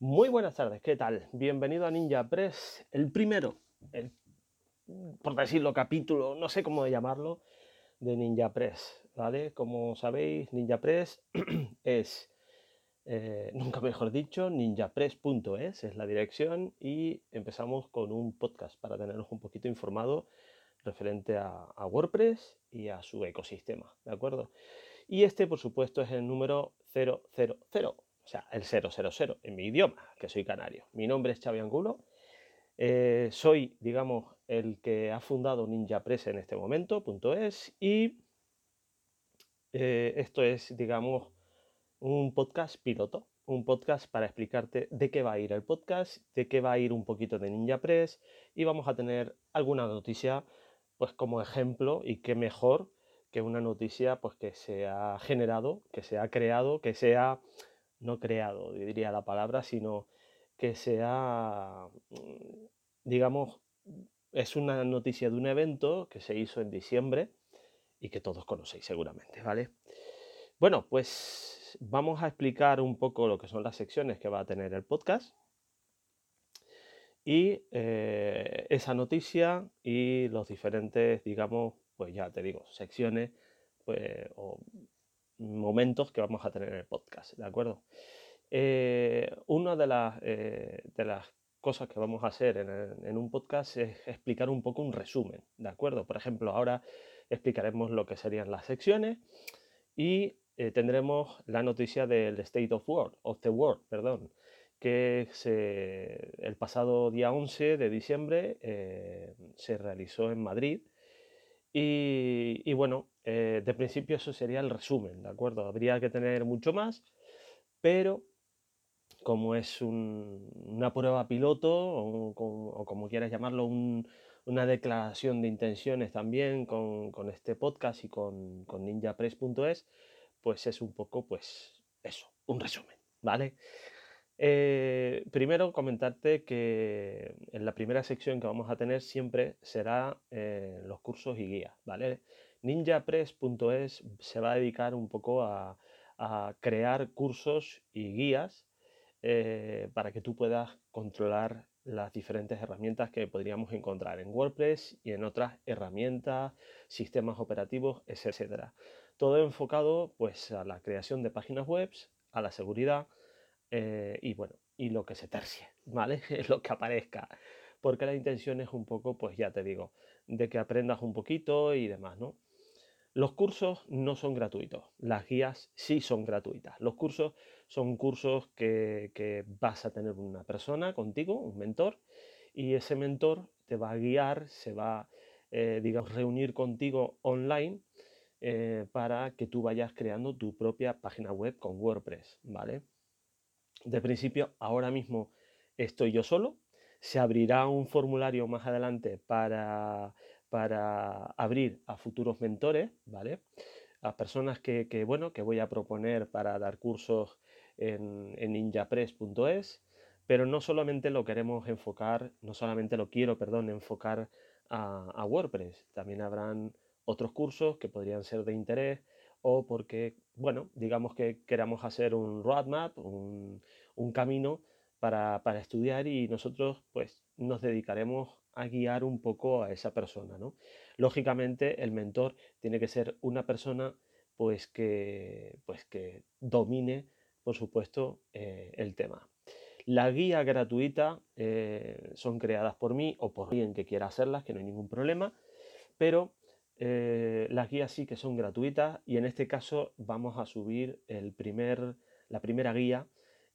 Muy buenas tardes, ¿qué tal? Bienvenido a Ninja Press, el primero, el, por decirlo, capítulo, no sé cómo llamarlo, de Ninja Press, ¿vale? Como sabéis, Ninja Press es, eh, nunca mejor dicho, ninjapress.es es la dirección y empezamos con un podcast para tenernos un poquito informado referente a, a WordPress y a su ecosistema, ¿de acuerdo? Y este, por supuesto, es el número 000 o sea, el 000 en mi idioma, que soy canario. Mi nombre es Xavi Angulo. Eh, soy, digamos, el que ha fundado Ninja Press en este momento, punto es, y eh, esto es, digamos, un podcast piloto, un podcast para explicarte de qué va a ir el podcast, de qué va a ir un poquito de Ninja Press, y vamos a tener alguna noticia, pues como ejemplo, y qué mejor que una noticia pues que se ha generado, que se ha creado, que sea no creado, diría la palabra, sino que sea, mm, digamos, es una noticia de un evento que se hizo en diciembre y que todos conocéis seguramente, ¿vale? Bueno, pues vamos a explicar un poco lo que son las secciones que va a tener el podcast y eh, esa noticia y los diferentes, digamos, pues ya te digo, secciones pues, momentos que vamos a tener en el podcast, ¿de acuerdo? Eh, una de las, eh, de las cosas que vamos a hacer en, un podcast es explicar un poco un resumen, ¿de acuerdo? Por ejemplo, ahora explicaremos lo que serían las secciones y eh, tendremos la noticia del State of World, of the World, perdón, que el pasado día 11 de diciembre se realizó en Madrid y, bueno, eh, de principio eso sería el resumen, ¿de acuerdo? Habría que tener mucho más, pero como es una prueba piloto o, como quieras llamarlo, una declaración de intenciones también con, este podcast y con, ninjapress.es, pues es un poco, pues eso, un resumen, ¿vale? Eh, primero comentarte que en la primera sección que vamos a tener siempre será eh, los cursos y guías, ¿vale? Ninjapress.es se va a dedicar un poco a, crear cursos y guías eh, para que tú puedas controlar las diferentes herramientas que podríamos encontrar en WordPress y en otras herramientas, sistemas operativos, etc. Todo enfocado pues a la creación de páginas web, a la seguridad, eh, y bueno, y lo que se tercie, ¿vale? lo que aparezca. Porque la intención es un poco, pues ya te digo, de que aprendas un poquito y demás, ¿no? Los cursos no son gratuitos, las guías sí son gratuitas. Los cursos son cursos que, vas a tener una persona contigo, un mentor, y ese mentor te va a guiar, se va, eh, digamos, reunir contigo online eh, para que tú vayas creando tu propia página web con WordPress, ¿vale? De principio, ahora mismo estoy yo solo. Se abrirá un formulario más adelante para, para abrir a futuros mentores, ¿vale? A personas que, bueno, que voy a proponer para dar cursos en, en ninjapress.es, pero no solamente lo queremos enfocar, no solamente lo quiero, perdón, enfocar a, a WordPress, también habrán otros cursos que podrían ser de interés o porque, bueno, digamos que queramos hacer un roadmap, un, un camino para, para, estudiar y nosotros pues nos dedicaremos a guiar un poco a esa persona, ¿no? Lógicamente el mentor tiene que ser una persona pues que, pues que domine, por supuesto, eh, el tema. La guía gratuita eh, son creadas por mí o por alguien que quiera hacerlas, que no hay ningún problema, pero eh, las guías sí que son gratuitas y en este caso vamos a subir el primer, la primera guía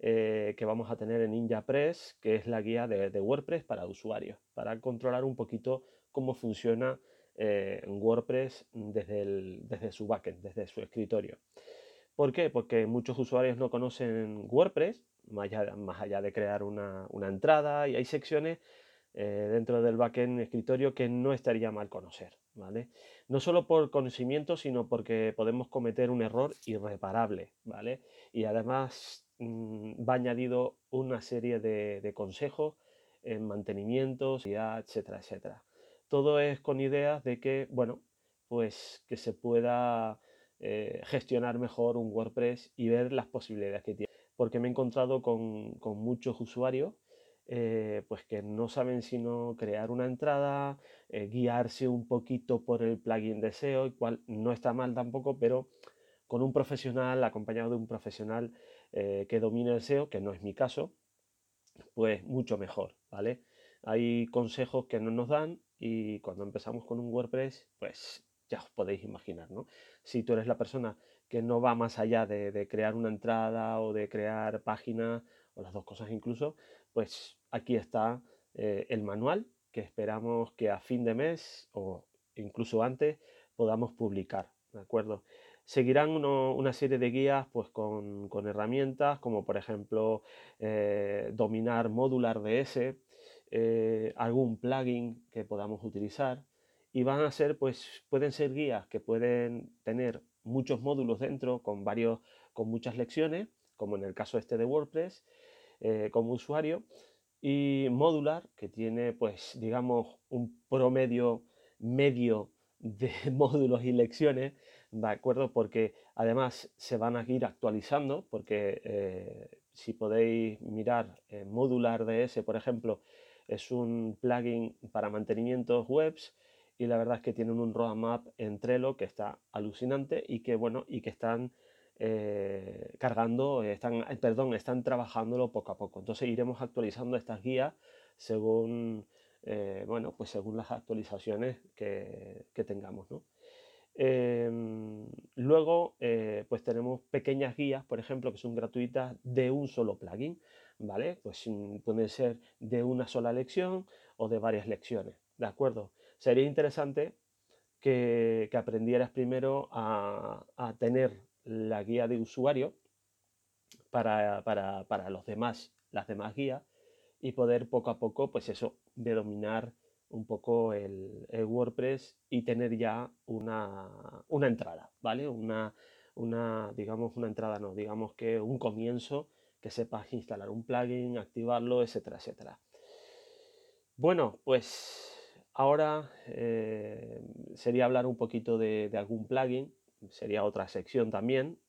eh, que vamos a tener en NinjaPress, que es la guía de, WordPress para usuarios, para controlar un poquito cómo funciona eh, WordPress desde, desde su backend, desde su escritorio. ¿Por qué? Porque muchos usuarios no conocen WordPress, más allá, más allá de crear una, una entrada, y hay secciones eh, dentro del backend escritorio que no estaría mal conocer, ¿vale? No solo por conocimiento, sino porque podemos cometer un error irreparable, ¿vale? Y además mm, va añadido una serie de, consejos en mantenimiento, etcétera, etcétera. Todo es con ideas de que, bueno, pues que se pueda eh, gestionar mejor un WordPress y ver las posibilidades que tiene. porque me he encontrado con, muchos usuarios eh, pues que no saben sino crear una entrada, eh, guiarse un poquito por el plugin de SEO, el cual no está mal tampoco, pero con un profesional, acompañado de un profesional eh, que domine el SEO, que no es mi caso, pues mucho mejor, ¿vale? Hay consejos que no nos dan y cuando empezamos con un WordPress, pues ya os podéis imaginar, ¿no? Si tú eres la persona que no va más allá de, crear una entrada o de crear páginas, o las dos cosas incluso, pues aquí está eh, el manual que esperamos que a fin de mes o incluso antes podamos publicar, ¿de acuerdo? Seguirán una serie de guías pues, con, herramientas como por ejemplo eh, dominar modular DS, eh, algún plugin que podamos utilizar y van a ser pues pueden ser guías que pueden tener muchos módulos dentro con varios con muchas lecciones como en el caso este de WordPress eh, como usuario y modular que tiene pues digamos un promedio medio de módulos y lecciones ¿de acuerdo? Porque además se van a ir actualizando, porque eh, si podéis mirar, eh, Modular DS, por ejemplo, es un plugin para mantenimientos webs y la verdad es que tienen un roadmap en Trello que está alucinante y que, bueno, y que están eh, cargando, están, perdón, están trabajándolo poco a poco. Entonces iremos actualizando estas guías según, bueno, pues según las actualizaciones que, tengamos. Em, luego, eh, pues tenemos pequeñas guías, por ejemplo, que son gratuitas de un solo plugin, ¿vale? Pues pueden ser de una sola lección o de varias lecciones, ¿de acuerdo? Sería interesante que, aprendieras primero a, tener la guía de usuario para, para, los demás, las demás guías y poder poco a poco, pues eso, dominar un poco el, WordPress y tener ya una, entrada, ¿vale? Una, una, digamos, una entrada, no, digamos que un comienzo que sepas instalar un plugin, activarlo, etcétera, etcétera. Bueno, pues ahora eh, sería hablar un poquito de, algún plugin, sería otra sección también.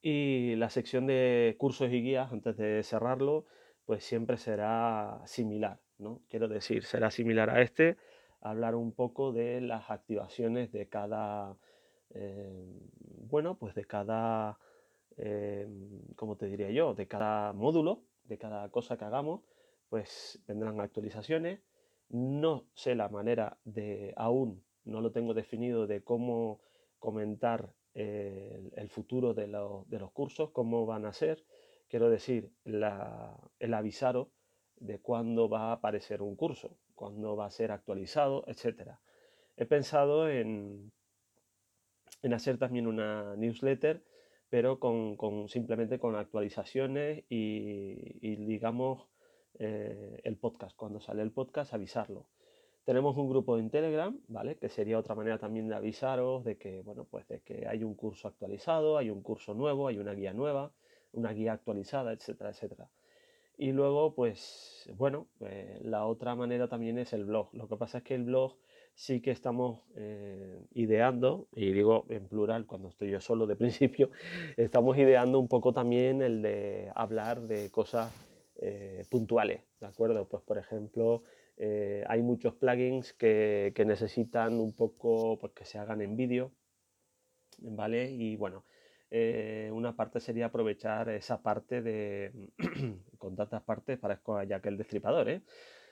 Y la sección de cursos y guías, antes de cerrarlo, pues siempre será similar. Quiero decir, será similar a este, hablar un poco de las activaciones de cada, eh, bueno, pues de cada, eh, ¿cómo te diría yo? De cada módulo, de cada cosa que hagamos, pues vendrán actualizaciones. No sé la manera de, aún no lo tengo definido, de cómo comentar el, futuro de, de, los cursos, cómo van a ser. Quiero decir, el avisaros de cuándo va a aparecer un curso, cuándo va a ser actualizado, etc. He pensado en, en hacer también una newsletter, pero con, simplemente con actualizaciones y, digamos eh, el podcast, cuando sale el podcast avisarlo. Tenemos un grupo en Telegram, ¿vale? Que sería otra manera también de avisaros de que, bueno, pues de que hay un curso actualizado, hay un curso nuevo, hay una guía nueva, una guía actualizada, etcétera, etcétera. Y luego, pues, bueno, eh, la otra manera también es el blog. Lo que pasa es que el blog sí que estamos eh, ideando, y digo en plural cuando estoy yo solo de principio, estamos ideando un poco también el de hablar de cosas eh, puntuales, ¿de acuerdo? Pues por ejemplo, hay muchos plugins que, necesitan un poco pues, que se hagan en vídeo, ¿vale? Y bueno, eh, una parte sería aprovechar esa parte de, con tantas partes, parezco ya que el destripador, ¿eh?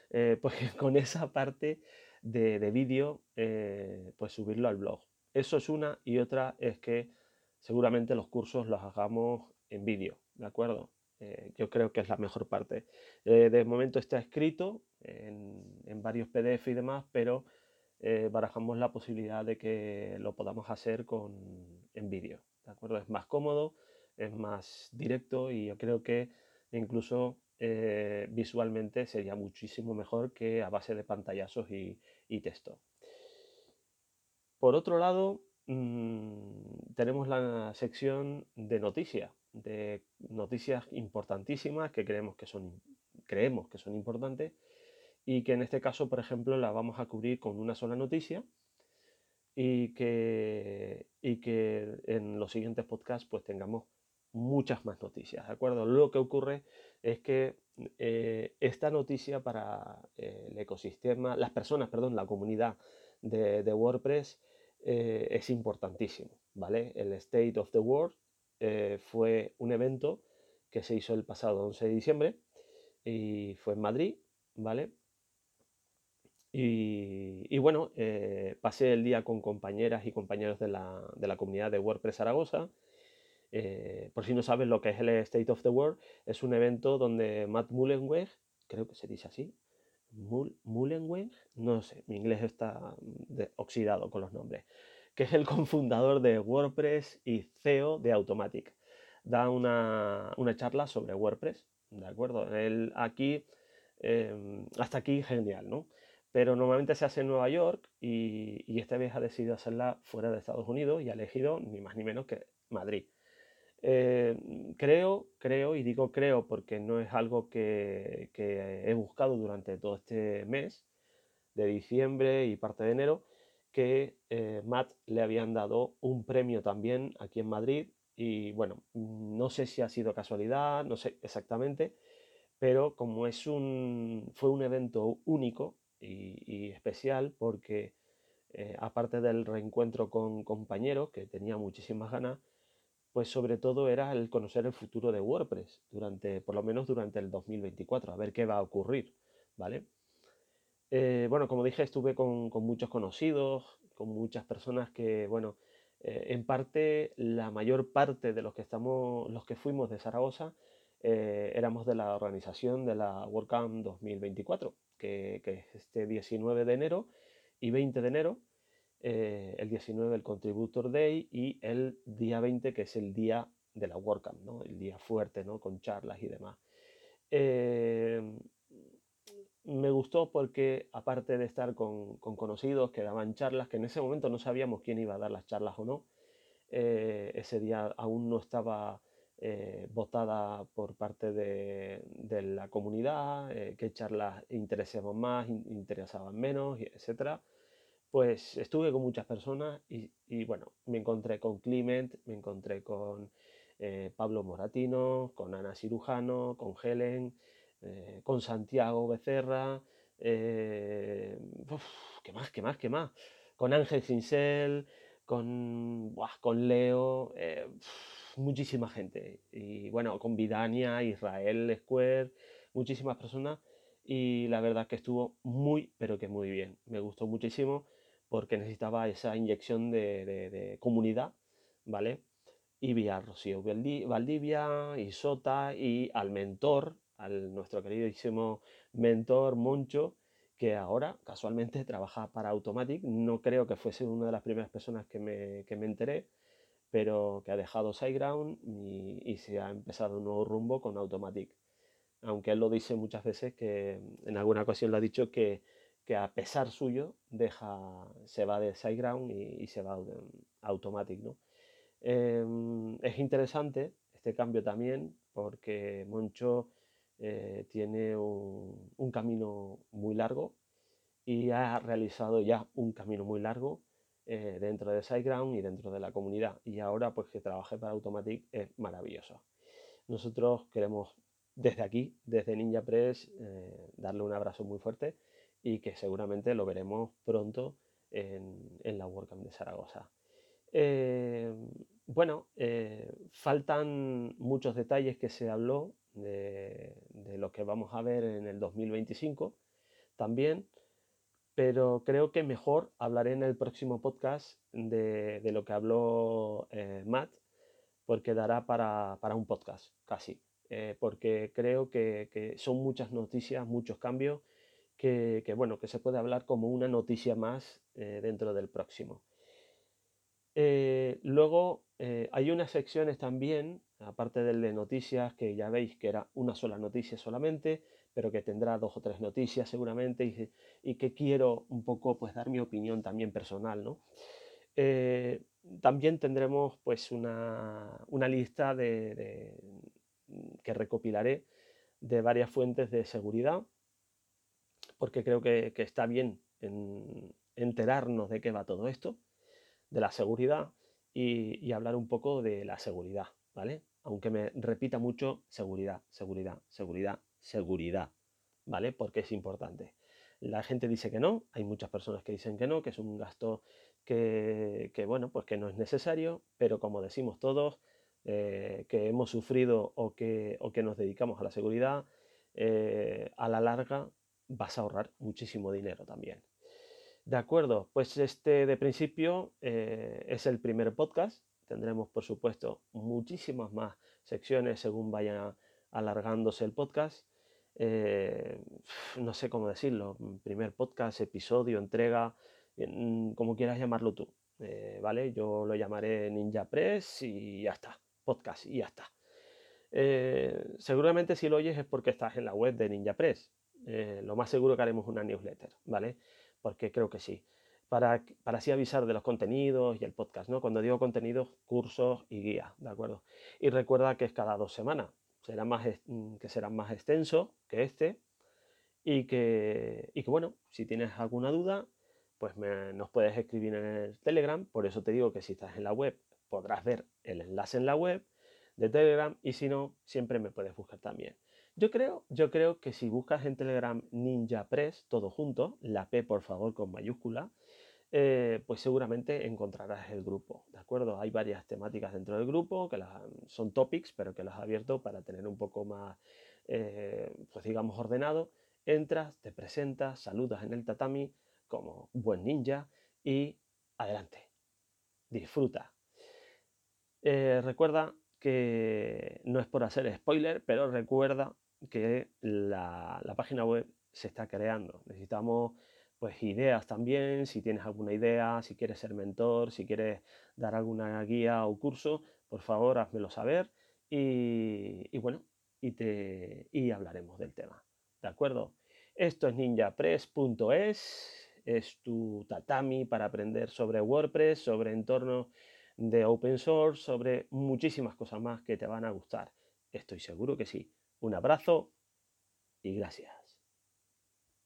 ¿eh? pues con esa parte de, de vídeo, eh, pues subirlo al blog. Eso es una y otra es que seguramente los cursos los hagamos en vídeo, ¿de acuerdo? yo creo que es la mejor parte. de momento está escrito en, varios PDF y demás, pero barajamos la posibilidad de que lo podamos hacer con, en vídeo. Es más cómodo, es más directo y yo creo que incluso eh, visualmente sería muchísimo mejor que a base de pantallazos y, texto. Por otro lado, mm, tenemos la sección de noticias, de noticias importantísimas que creemos que son, creemos que son importantes y que en este caso, por ejemplo, la vamos a cubrir con una sola noticia y que, y que en los siguientes podcasts pues tengamos muchas más noticias, ¿de acuerdo? Lo que ocurre es que eh, esta noticia para eh, el ecosistema, las personas, perdón, la comunidad de, WordPress eh, es importantísimo, ¿vale? El State of the World fue un evento que se hizo el pasado 11 de diciembre y fue en Madrid, ¿vale? Y, bueno, pasé el día con compañeras y compañeros de la, de la comunidad de WordPress Zaragoza, eh, por si no sabes lo que es el State of the World, es un evento donde Matt Mullenweg, creo que se dice así, Mullenweg, no sé, mi inglés está oxidado con los nombres, que es el cofundador de WordPress y CEO de Automatic. Da una, charla sobre WordPress, ¿de acuerdo? Él aquí, em, hasta aquí genial, ¿no? Pero normalmente se hace en Nueva York y, esta vez ha decidido hacerla fuera de Estados Unidos y ha elegido ni más ni menos que Madrid. Eh, creo, creo, y digo creo porque no es algo que, he buscado durante todo este mes de diciembre y parte de enero, que eh, Matt le habían dado un premio también aquí en Madrid y bueno, no sé si ha sido casualidad, no sé exactamente, pero como es un, fue un evento único y, especial porque eh, aparte del reencuentro con compañeros, que tenía muchísimas ganas, pues sobre todo era el conocer el futuro de WordPress, durante, por lo menos durante el 2024, a ver qué va a ocurrir, ¿vale? Eh, bueno, como dije, estuve con, muchos conocidos, con muchas personas que, bueno, eh, en parte, la mayor parte de los que estamos, los que fuimos de Zaragoza, éramos de la organización de la WordCamp 2024, que, es este 19 de enero y 20 de enero, eh, el 19 el Contributor Day y el día 20 que es el día de la WordCamp, ¿no? el día fuerte, ¿no? con charlas y demás. Eh, me gustó porque aparte de estar con, conocidos que daban charlas, que en ese momento no sabíamos quién iba a dar las charlas o no, eh, ese día aún no estaba votada por parte de, la comunidad, qué charlas interesaban más, interesaban menos, etc pues estuve con muchas personas y, bueno, me encontré con Clement, me encontré con eh, Pablo Moratino, con Ana Cirujano, con Helen, eh, con Santiago Becerra, eh, ¿qué más, qué más, qué más? Con Ángel Cincel, con, con Leo, muchísima gente. Y bueno, con Vidania, Israel Square, muchísimas personas. Y la verdad que estuvo muy, pero que muy bien. Me gustó muchísimo porque necesitaba esa inyección de, comunidad, ¿vale? Y vi a Rocío Valdivia, y Sota y al mentor, al nuestro queridísimo mentor Moncho, que ahora casualmente trabaja para Automatic. No creo que fuese una de las primeras personas que me, que me enteré, pero que ha dejado SiteGround y, y, se ha empezado un nuevo rumbo con Automatic. Aunque él lo dice muchas veces que en alguna ocasión lo ha dicho que que a pesar suyo deja, se va de SiteGround y, se va a Automatic. ¿no? Em, es interesante este cambio también porque Moncho eh, tiene un, camino muy largo y ha realizado ya un camino muy largo eh, dentro de SiteGround y dentro de la comunidad. Y ahora pues que trabaje para Automatic es maravilloso. Nosotros queremos desde aquí, desde Ninja Press, eh, darle un abrazo muy fuerte y que seguramente lo veremos pronto en, la WordCamp de Zaragoza. Eh, bueno, faltan muchos detalles que se habló de, lo que vamos a ver en el 2025 también, pero creo que mejor hablaré en el próximo podcast de, lo que habló eh, Matt, porque dará para, un podcast casi, porque creo que son muchas noticias, muchos cambios que, bueno, que se puede hablar como una noticia más eh, dentro del próximo. Eh, luego eh, hay unas secciones también, aparte del de noticias, que ya veis que era una sola noticia solamente, pero que tendrá dos o tres noticias seguramente y, que quiero un poco pues dar mi opinión también personal. ¿no? también tendremos pues una, lista de, que recopilaré de varias fuentes de seguridad porque creo que, está bien enterarnos de qué va todo esto, de la seguridad y, hablar un poco de la seguridad, ¿vale? aunque me repita mucho, seguridad, seguridad, seguridad, seguridad, ¿vale? Porque es importante. La gente dice que no, hay muchas personas que dicen que no, que es un gasto que, bueno, pues que no es necesario, pero como decimos todos, eh, que hemos sufrido o que, o que, nos dedicamos a la seguridad, eh, a la larga vas a ahorrar muchísimo dinero también. De acuerdo, pues este de principio eh, es el primer podcast. Tendremos, por supuesto, muchísimas más secciones según vaya alargándose el podcast. Eh, no sé cómo decirlo, primer podcast, episodio, entrega, como quieras llamarlo tú, eh, ¿vale? Yo lo llamaré Ninja Press y ya está, podcast y ya está. seguramente si lo oyes es porque estás en la web de Ninja Press. lo más seguro que haremos una newsletter, ¿vale? porque creo que sí. Para, para, así avisar de los contenidos y el podcast, ¿no? Cuando digo contenidos, cursos y guías, ¿de acuerdo? Y recuerda que es cada dos semanas, será más, mm, que será más extenso que este y que, y que, bueno, si tienes alguna duda, pues nos puedes escribir en el Telegram, por eso te digo que si estás en la web podrás ver el enlace en la web de Telegram y si no, siempre me puedes buscar también. Yo creo, yo creo que si buscas en Telegram Ninja Press, todo junto, la P por favor con mayúscula, eh, pues seguramente encontrarás el grupo, ¿de acuerdo? Hay varias temáticas dentro del grupo que son topics, pero que las he abierto para tener un poco más, eh, pues digamos, ordenado. Entras, te presentas, saludas en el tatami como buen ninja y adelante, disfruta. Eh, recuerda que no es por hacer spoiler, pero recuerda que la, página web se está creando. Necesitamos pues ideas también, si tienes alguna idea, si quieres ser mentor, si quieres dar alguna guía o curso, por favor házmelo saber y, bueno, y, te, y hablaremos del tema. ¿De acuerdo? Esto es ninjapress.es, es tu tatami para aprender sobre WordPress, sobre entornos de open source, sobre muchísimas cosas más que te van a gustar. Estoy seguro que sí. Un abrazo y gracias.